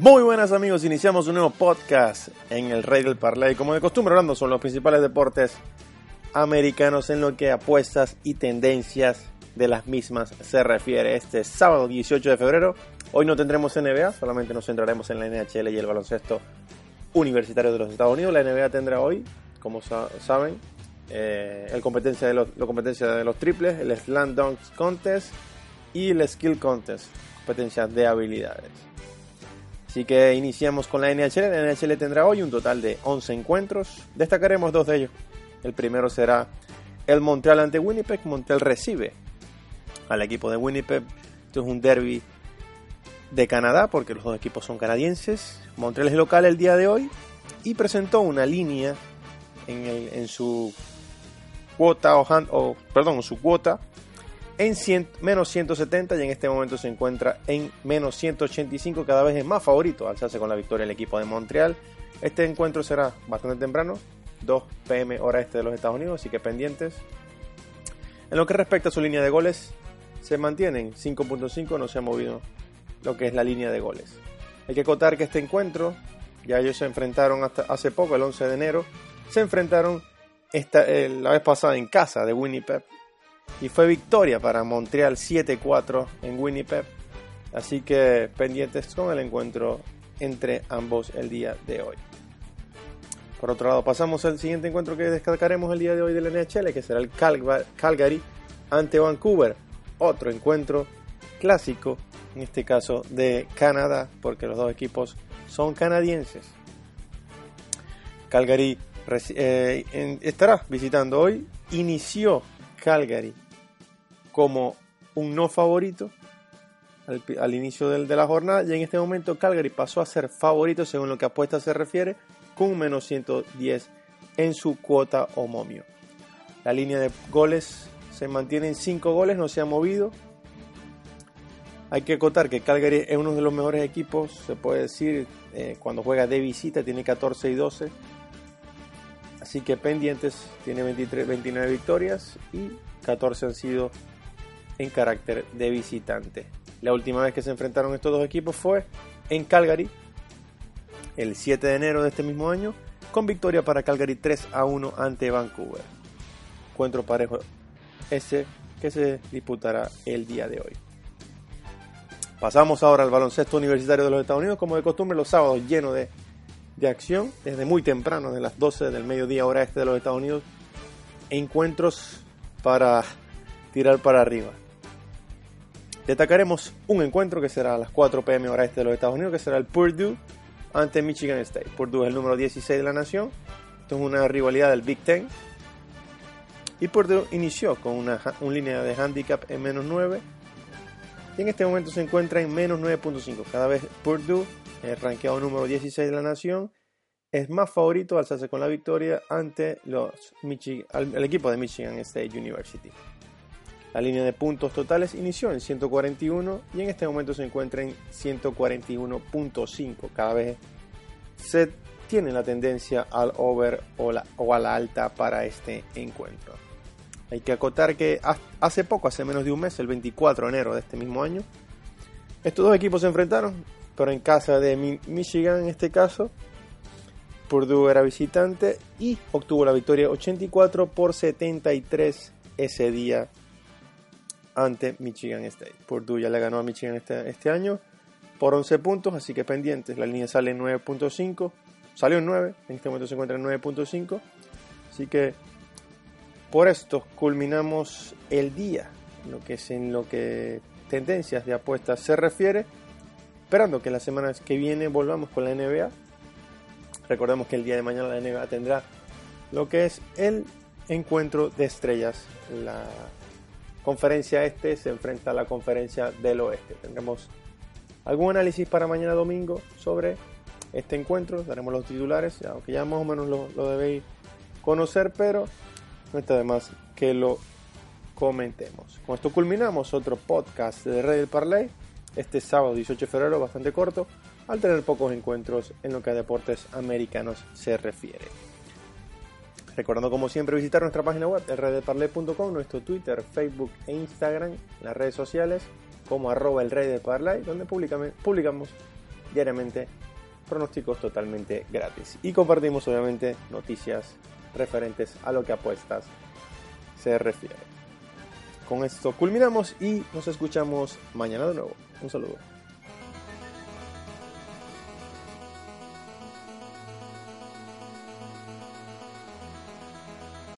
Muy buenas amigos, iniciamos un nuevo podcast en el Rey del Parlay. Como de costumbre hablando son los principales deportes americanos en lo que apuestas y tendencias de las mismas se refiere. Este sábado 18 de febrero, hoy no tendremos NBA, solamente nos centraremos en la NHL y el baloncesto universitario de los Estados Unidos. La NBA tendrá hoy, como saben, eh, el competencia de los, la competencia de los triples, el Slam Dunk Contest y el Skill Contest, competencias de habilidades. Así que iniciamos con la NHL. La NHL tendrá hoy un total de 11 encuentros. Destacaremos dos de ellos. El primero será el Montreal ante Winnipeg. Montreal recibe al equipo de Winnipeg. Esto es un derby de Canadá porque los dos equipos son canadienses. Montreal es local el día de hoy y presentó una línea en, su cuota o, perdón, su cuota en menos 170 y en este momento se encuentra en menos 185, cada vez es más favorito alzarse con la victoria el equipo de Montreal. Este encuentro será bastante temprano, 2 pm hora este de los Estados Unidos, así que pendientes. En lo que respecta a su línea de goles, se mantienen 5.5, no se ha movido lo que es la línea de goles. Hay que acotar que este encuentro, ya ellos se enfrentaron hasta hace poco, el 11 de enero, se enfrentaron esta, eh, la vez pasada en casa de Winnipeg y fue victoria para Montreal 7-4 en Winnipeg. Así que pendientes con el encuentro entre ambos el día de hoy. Por otro lado, pasamos al siguiente encuentro que destacaremos el día de hoy del NHL, que será el Calgary ante Vancouver. Otro encuentro clásico, en este caso de Canadá, porque los dos equipos son canadienses. Calgary eh, estará visitando hoy. Inició Calgary como un no favorito al, inicio de la jornada y en este momento Calgary pasó a ser favorito según lo que apuesta se refiere con menos 110 en su cuota homomio. La línea de goles se mantiene en 5 goles, no se ha movido. Hay que acotar que Calgary es uno de los mejores equipos, se puede decir, eh, cuando juega de visita, tiene 14 y 12. Así que pendientes, tiene 23, 29 victorias y 14 han sido en carácter de visitante. La última vez que se enfrentaron estos dos equipos fue en Calgary, el 7 de enero de este mismo año, con victoria para Calgary 3 a 1 ante Vancouver. Encuentro parejo ese que se disputará el día de hoy. Pasamos ahora al baloncesto universitario de los Estados Unidos, como de costumbre los sábados lleno de de acción desde muy temprano, de las 12 del mediodía hora este de los Estados Unidos, encuentros para tirar para arriba. Destacaremos un encuentro que será a las 4 pm hora este de los Estados Unidos, que será el Purdue ante Michigan State. Purdue es el número 16 de la nación, esto es una rivalidad del Big Ten. Y Purdue inició con una, línea de handicap en menos 9 y en este momento se encuentra en menos 9.5. Cada vez Purdue el ranqueado número 16 de la nación, es más favorito alzarse con la victoria ante los el equipo de Michigan State University. La línea de puntos totales inició en 141 y en este momento se encuentra en 141.5. Cada vez se tiene la tendencia al over o, o a la alta para este encuentro. Hay que acotar que hace poco, hace menos de un mes, el 24 de enero de este mismo año, estos dos equipos se enfrentaron pero en casa de Michigan en este caso. Purdue era visitante y obtuvo la victoria 84 por 73 ese día ante Michigan State. Purdue ya le ganó a Michigan este, este año por 11 puntos, así que pendientes. La línea sale en 9.5, salió en 9, en este momento se encuentra en 9.5. Así que por esto culminamos el día, lo que es en lo que tendencias de apuestas se refiere esperando que la semana que viene volvamos con la NBA. Recordemos que el día de mañana la NBA tendrá lo que es el encuentro de estrellas. La conferencia este se enfrenta a la conferencia del oeste. Tendremos algún análisis para mañana domingo sobre este encuentro. Daremos los titulares, aunque ya más o menos lo, lo debéis conocer, pero no está de más que lo comentemos. Con esto culminamos otro podcast de Red del Parlay este sábado 18 de febrero, bastante corto, al tener pocos encuentros en lo que a deportes americanos se refiere. Recordando como siempre visitar nuestra página web, elreydeparley.com, nuestro Twitter, Facebook e Instagram, las redes sociales como arroba el rey de Parley, donde publicamos diariamente pronósticos totalmente gratis. Y compartimos obviamente noticias referentes a lo que apuestas se refiere. Con esto culminamos y nos escuchamos mañana de nuevo. Un saludo.